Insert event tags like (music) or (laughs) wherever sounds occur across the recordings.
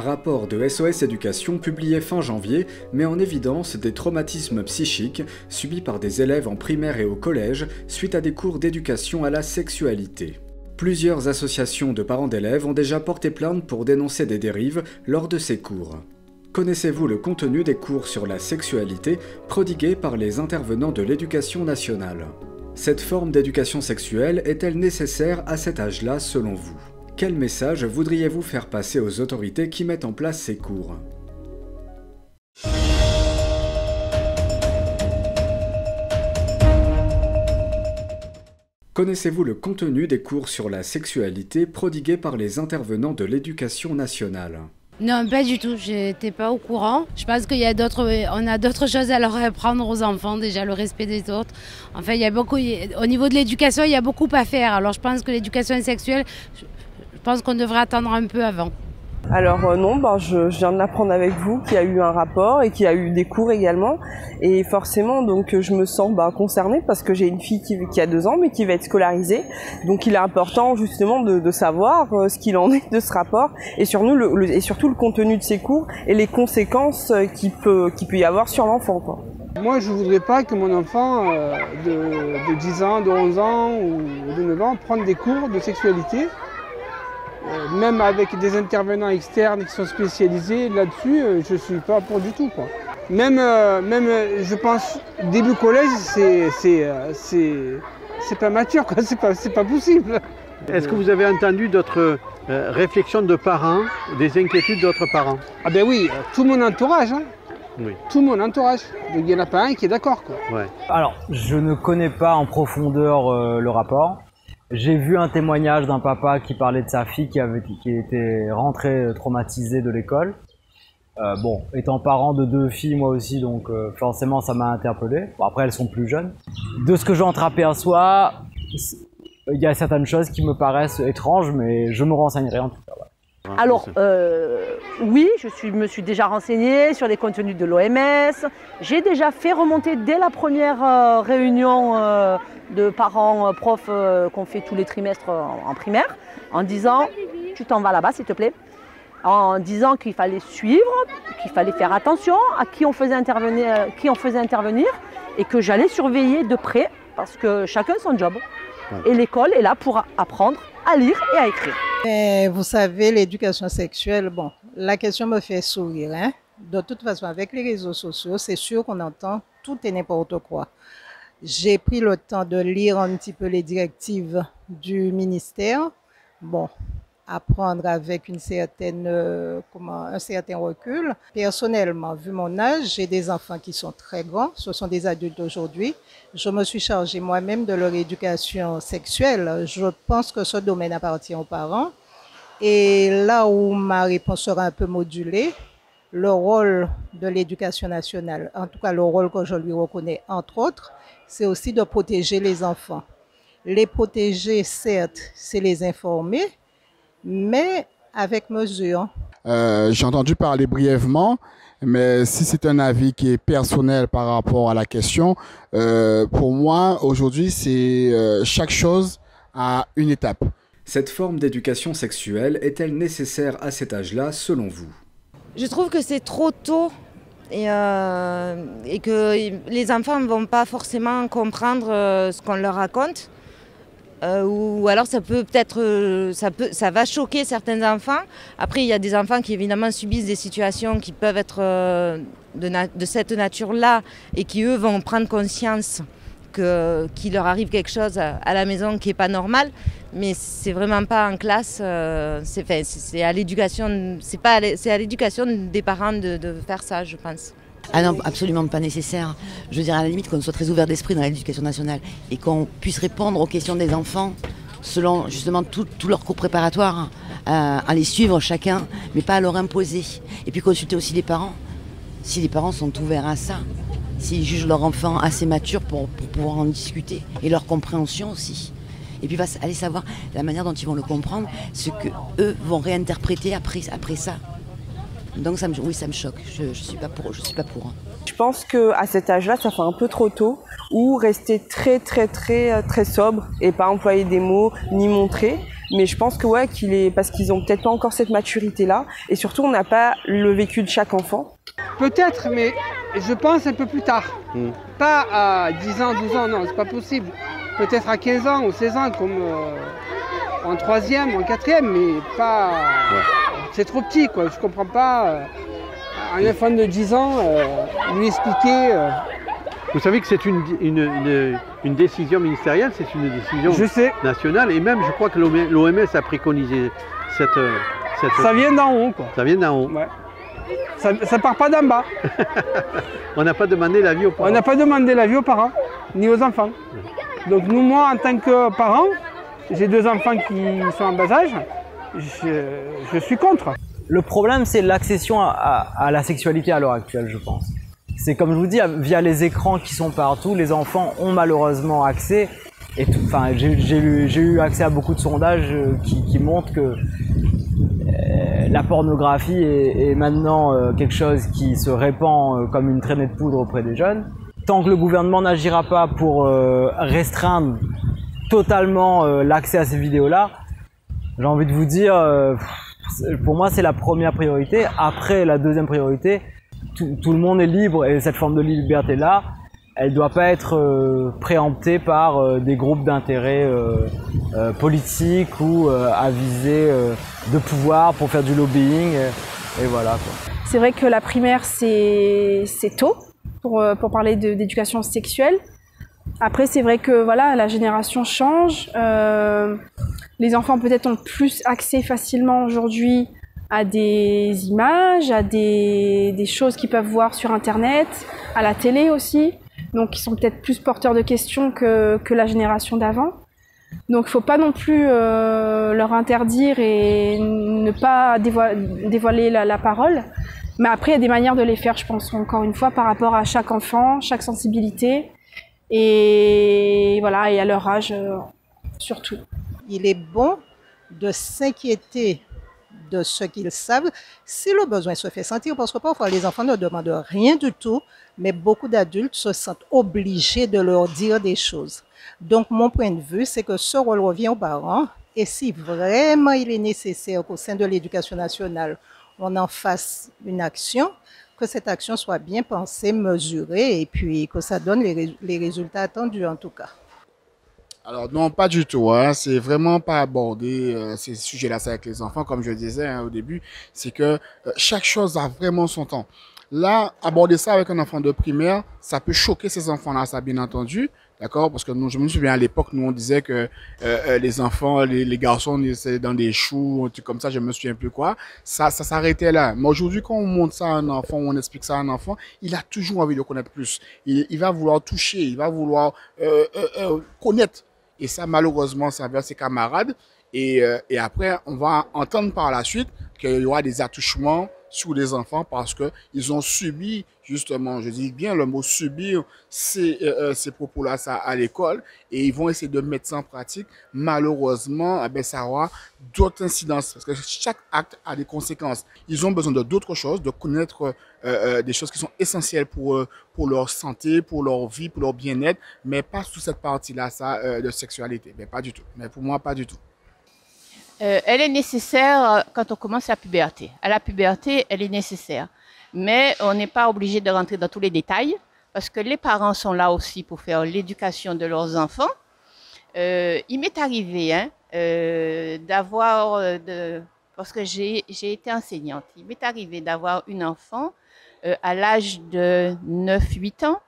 Un rapport de SOS Éducation publié fin janvier met en évidence des traumatismes psychiques subis par des élèves en primaire et au collège suite à des cours d'éducation à la sexualité. Plusieurs associations de parents d'élèves ont déjà porté plainte pour dénoncer des dérives lors de ces cours. Connaissez-vous le contenu des cours sur la sexualité prodigués par les intervenants de l'éducation nationale? Cette forme d'éducation sexuelle est-elle nécessaire à cet âge-là selon vous? Quel message voudriez-vous faire passer aux autorités qui mettent en place ces cours? Connaissez-vous le contenu des cours sur la sexualité prodigués par les intervenants de l'éducation nationale? Non, pas du tout. J'étais pas au courant. Je pense qu'il y a d'autres, on a d'autres choses à leur apprendre aux enfants. Déjà le respect des autres. Enfin, il y a beaucoup. Au niveau de l'éducation, il y a beaucoup à faire. Alors, je pense que l'éducation sexuelle, je pense qu'on devrait attendre un peu avant. Alors euh, non, ben, je, viens de l'apprendre avec vous qu'il y a eu un rapport et qu'il y a eu des cours également. Et forcément, donc je me sens ben, concernée parce que j'ai une fille qui, a deux ans mais qui va être scolarisée. Donc il est important justement de, savoir euh, ce qu'il en est de ce rapport et, surtout le, et surtout le contenu de ces cours et les conséquences euh, qu'il peut, peut y avoir sur l'enfant. Moi, je ne voudrais pas que mon enfant de, de 10 ans, de 11 ans ou de 9 ans prenne des cours de sexualité euh, même avec des intervenants externes qui sont spécialisés là-dessus, euh, je ne suis pas pour du tout. Quoi. Même, euh, même je pense, début collège, c'est, c'est, pas mature, quoi. (laughs) C'est, pas, c'est pas possible. Est-ce que vous avez entendu d'autres réflexions de parents, des inquiétudes d'autres parents? Ah ben oui, tout mon entourage. Hein. Oui. Tout mon entourage. Donc il n'y en a pas un qui est d'accord. Quoi. Ouais. Alors, je ne connais pas en profondeur le rapport. J'ai vu un témoignage d'un papa qui parlait de sa fille qui avait qui était rentrée traumatisée de l'école. Euh, bon, étant parent de deux filles moi aussi, donc euh, forcément ça m'a interpellé. Bon, après elles sont plus jeunes. De ce que j'en soi, il y a certaines choses qui me paraissent étranges, mais je me renseignerai en tout cas. Alors, euh, oui, je suis, me suis déjà renseignée sur les contenus de l'OMS. J'ai déjà fait remonter dès la première euh, réunion euh, de parents, profs qu'on fait tous les trimestres en, primaire, en disant tu t'en vas là-bas s'il te plaît, en disant qu'il fallait suivre, qu'il fallait faire attention à qui on faisait intervenir, qui on faisait intervenir et que j'allais surveiller de près parce que chacun son job. Et l'école est là pour apprendre à lire et à écrire. Et vous savez, l'éducation sexuelle, bon, la question me fait sourire. Hein? De toute façon, avec les réseaux sociaux, c'est sûr qu'on entend tout et n'importe quoi. J'ai pris le temps de lire un petit peu les directives du ministère. Bon, apprendre avec une certaine, euh, comment, un certain recul. Personnellement, vu mon âge, j'ai des enfants qui sont très grands, ce sont des adultes aujourd'hui. Je me suis chargée moi-même de leur éducation sexuelle. Je pense que ce domaine appartient aux parents. Et là où ma réponse sera un peu modulée, le rôle de l'éducation nationale, en tout cas le rôle que je lui reconnais entre autres, c'est aussi de protéger les enfants. Les protéger, certes, c'est les informer, mais avec mesure. Euh, j'ai entendu parler brièvement, mais si c'est un avis qui est personnel par rapport à la question, euh, pour moi, aujourd'hui, c'est euh, chaque chose à une étape. Cette forme d'éducation sexuelle est-elle nécessaire à cet âge-là, selon vous? Je trouve que c'est trop tôt et, et, que les enfants ne vont pas forcément comprendre ce qu'on leur raconte. Euh, ou alors ça peut peut-être, euh, ça, peut, ça va choquer certains enfants. Après, il y a des enfants qui évidemment subissent des situations qui peuvent être euh, de, cette nature-là et qui eux vont prendre conscience qu'il leur arrive quelque chose à, la maison qui n'est pas normal. Mais c'est vraiment pas en classe, c'est à l'éducation, c'est à l'éducation des parents de faire ça, je pense. Ah non, absolument pas nécessaire. Je veux dire, à la limite, qu'on soit très ouvert d'esprit dans l'éducation nationale et qu'on puisse répondre aux questions des enfants selon justement tout, leur cours préparatoire, euh, à les suivre chacun, mais pas à leur imposer. Et puis consulter aussi les parents, si les parents sont ouverts à ça, s'ils jugent leur enfant assez mature pour, pouvoir en discuter, et leur compréhension aussi. Et puis aller savoir la manière dont ils vont le comprendre, ce que eux vont réinterpréter après, après ça. Donc ça me, oui, ça me choque. Je ne suis pas pour. Je suis pas pour. Hein. Je pense qu'à cet âge-là, ça fait un peu trop tôt, ou rester très très très très sobre et pas employer des mots ni montrer. Mais je pense que ouais, qu'il est parce qu'ils ont peut-être pas encore cette maturité là, et surtout on n'a pas le vécu de chaque enfant. Peut-être, mais je pense un peu plus tard. Mm. Pas à 10 ans, 12 ans, non, c'est pas possible. Peut-être à 15 ans ou 16 ans, comme euh, en troisième ou en quatrième, mais pas. C'est trop petit, quoi. Je comprends pas. euh, un enfant de 10 ans, euh, lui expliquer. euh, Vous savez que c'est une, une- une- une décision ministérielle, c'est une décision je sais, nationale, et même je crois que l'OMS a préconisé cette, cette- ça vient d'en haut, quoi. ça vient d'en haut. Ouais. Ça, ça part pas d'en bas. (laughs) On n'a pas demandé l'avis aux On parents. n'a pas demandé l'avis aux parents, ni aux enfants. Donc nous, moi, en tant que parent, j'ai deux enfants qui sont en bas âge, je, je suis contre. Le problème, c'est l'accession à, à- à la sexualité à l'heure actuelle, je pense. C'est comme je vous dis, via les écrans qui sont partout, les enfants ont malheureusement accès. Et tout, enfin, j'ai eu, eu accès à beaucoup de sondages euh, qui, qui montrent que euh, la pornographie est, est maintenant euh, quelque chose qui se répand comme une traînée de poudre auprès des jeunes. Tant que le gouvernement n'agira pas pour restreindre totalement l'accès à ces vidéos-là, j'ai envie de vous dire, euh, pour moi, c'est la première priorité. Après, la deuxième priorité, tout, le monde est libre et cette forme de liberté-là, elle doit pas être euh, préemptée par euh, des groupes d'intérêt euh, politiques ou à viser euh, de pouvoir pour faire du lobbying. Et, voilà. C'est vrai que la primaire, c'est tôt pour, pour parler d'éducation sexuelle. Après, c'est vrai que voilà, la génération change. Euh, les enfants peut-être ont plus accès facilement aujourd'hui à des images, à des, des choses qu'ils peuvent voir sur Internet, à la télé aussi. Donc, ils sont peut-être plus porteurs de questions que, que la génération d'avant. Donc, il faut pas non plus euh, leur interdire et ne pas dévoi- dévoiler la, la parole. Mais après, il y a des manières de les faire, je pense, encore une fois, par rapport à chaque enfant, chaque sensibilité. Et voilà, et à leur âge euh, surtout. Il est bon de s'inquiéter de ce qu'ils savent si le besoin se fait sentir, parce que parfois les enfants ne demandent rien du tout, mais beaucoup d'adultes se sentent obligés de leur dire des choses. Donc mon point de vue, c'est que ce rôle revient aux parents, et si vraiment il est nécessaire qu'au sein de l'éducation nationale, on en fasse une action, que cette action soit bien pensée, mesurée, et puis que ça donne les, rés- les résultats attendus en tout cas. Alors non, pas du tout. Hein. C'est vraiment pas aborder euh, ces sujets-là avec les enfants, comme je disais hein, au début. C'est que euh, chaque chose a vraiment son temps. Là, aborder ça avec un enfant de primaire, ça peut choquer ces enfants-là, ça bien entendu. D'accord? Parce que je me souviens à l'époque, nous on disait que euh, euh, les enfants, les, les garçons, c'est dans des choux, un truc comme ça, je me souviens plus quoi. Ça, ça s'arrêtait là. Mais aujourd'hui, quand on montre ça à un enfant, on explique ça à un enfant, il a toujours envie de connaître plus. Il, va vouloir toucher, il va vouloir euh, connaître. Et ça, malheureusement, ça vers ses camarades. Et, et après, on va entendre par la suite qu'il y aura des attouchements sur les enfants parce que ils ont subi, justement, je dis bien le mot subir ces, euh, euh, ces propos-là ça, à l'école et ils vont essayer de mettre ça en pratique. Malheureusement, eh ben, ça aura d'autres incidences parce que chaque acte a des conséquences. Ils ont besoin de d'autres choses, de connaître euh, des choses qui sont essentielles pour, pour leur santé, pour leur vie, pour leur bien-être, mais pas sous cette partie-là ça, de sexualité. Mais pas du tout. Mais pour moi, pas du tout. Euh, elle est nécessaire euh, quand on commence la puberté. À la puberté, elle est nécessaire. Mais on n'est pas obligé de rentrer dans tous les détails parce que les parents sont là aussi pour faire l'éducation de leurs enfants. Euh, il m'est arrivé hein, euh, d'avoir, euh, parce que j'ai été enseignante, il m'est arrivé d'avoir une enfant à l'âge de 9-8 ans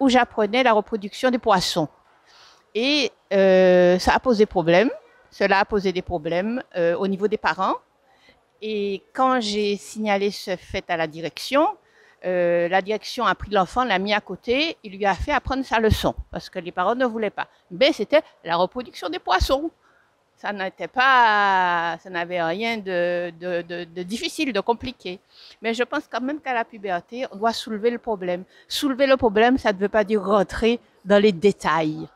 où j'apprenais la reproduction des poissons. Et ça a posé problème. Cela a posé des problèmes euh, au niveau des parents. Et quand j'ai signalé ce fait à la direction, euh, la direction a pris l'enfant, l'a mis à côté, il lui a fait apprendre sa leçon parce que les parents ne voulaient pas. Mais c'était la reproduction des poissons. Ça n'était pas, ça n'avait rien de, de, difficile, de compliqué. Mais je pense quand même qu'à la puberté, on doit soulever le problème. Soulever le problème, ça ne veut pas dire rentrer dans les détails.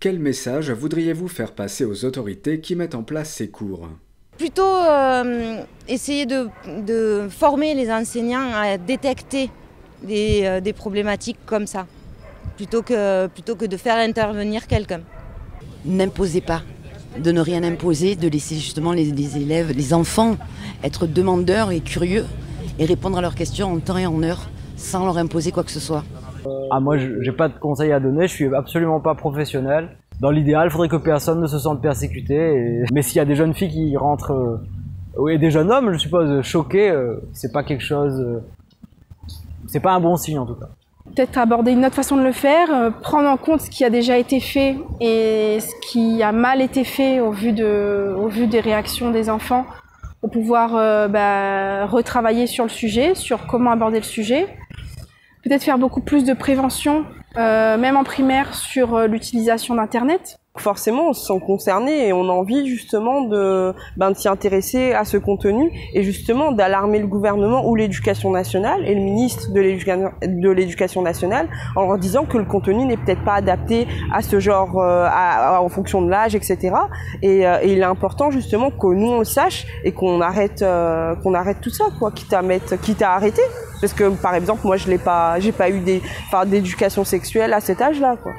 Quel message voudriez-vous faire passer aux autorités qui mettent en place ces cours? Plutôt euh, essayer de, de former les enseignants à détecter des, euh, des problématiques comme ça, plutôt que, plutôt que de faire intervenir quelqu'un. N'imposez pas. de ne rien imposer, de laisser justement les, les élèves, les enfants être demandeurs et curieux et répondre à leurs questions en temps et en heure sans leur imposer quoi que ce soit. Ah, moi, j'ai pas de conseils à donner, je suis absolument pas professionnel. Dans l'idéal, il faudrait que personne ne se sente persécuté. Mais s'il y a des jeunes filles qui rentrent, euh, et des jeunes hommes, je suppose, choqués, euh, c'est pas quelque chose. euh, C'est pas un bon signe en tout cas. peut-être aborder une autre façon de le faire, euh, prendre en compte ce qui a déjà été fait et ce qui a mal été fait au vu, de, au vu des réactions des enfants pour pouvoir euh, bah, retravailler sur le sujet, sur comment aborder le sujet. Peut-être faire beaucoup plus de prévention, euh, même en primaire, sur euh, l'utilisation d'Internet. Forcément, on se sent concerné et on a envie justement de, ben, de s'y intéresser à ce contenu et justement d'alarmer le gouvernement ou l'éducation nationale et le ministre de l'éducation nationale en leur disant que le contenu n'est peut-être pas adapté à ce genre, euh, à- à- en fonction de l'âge, etc. Et, euh, et il est important justement que nous on le sache et qu'on arrête, euh, qu'on arrête tout ça, quoi, quitte à mettre, quitte à arrêter. Parce que par exemple, moi je l'ai pas, j'ai pas eu des, enfin, d'éducation sexuelle à cet âge-là, quoi.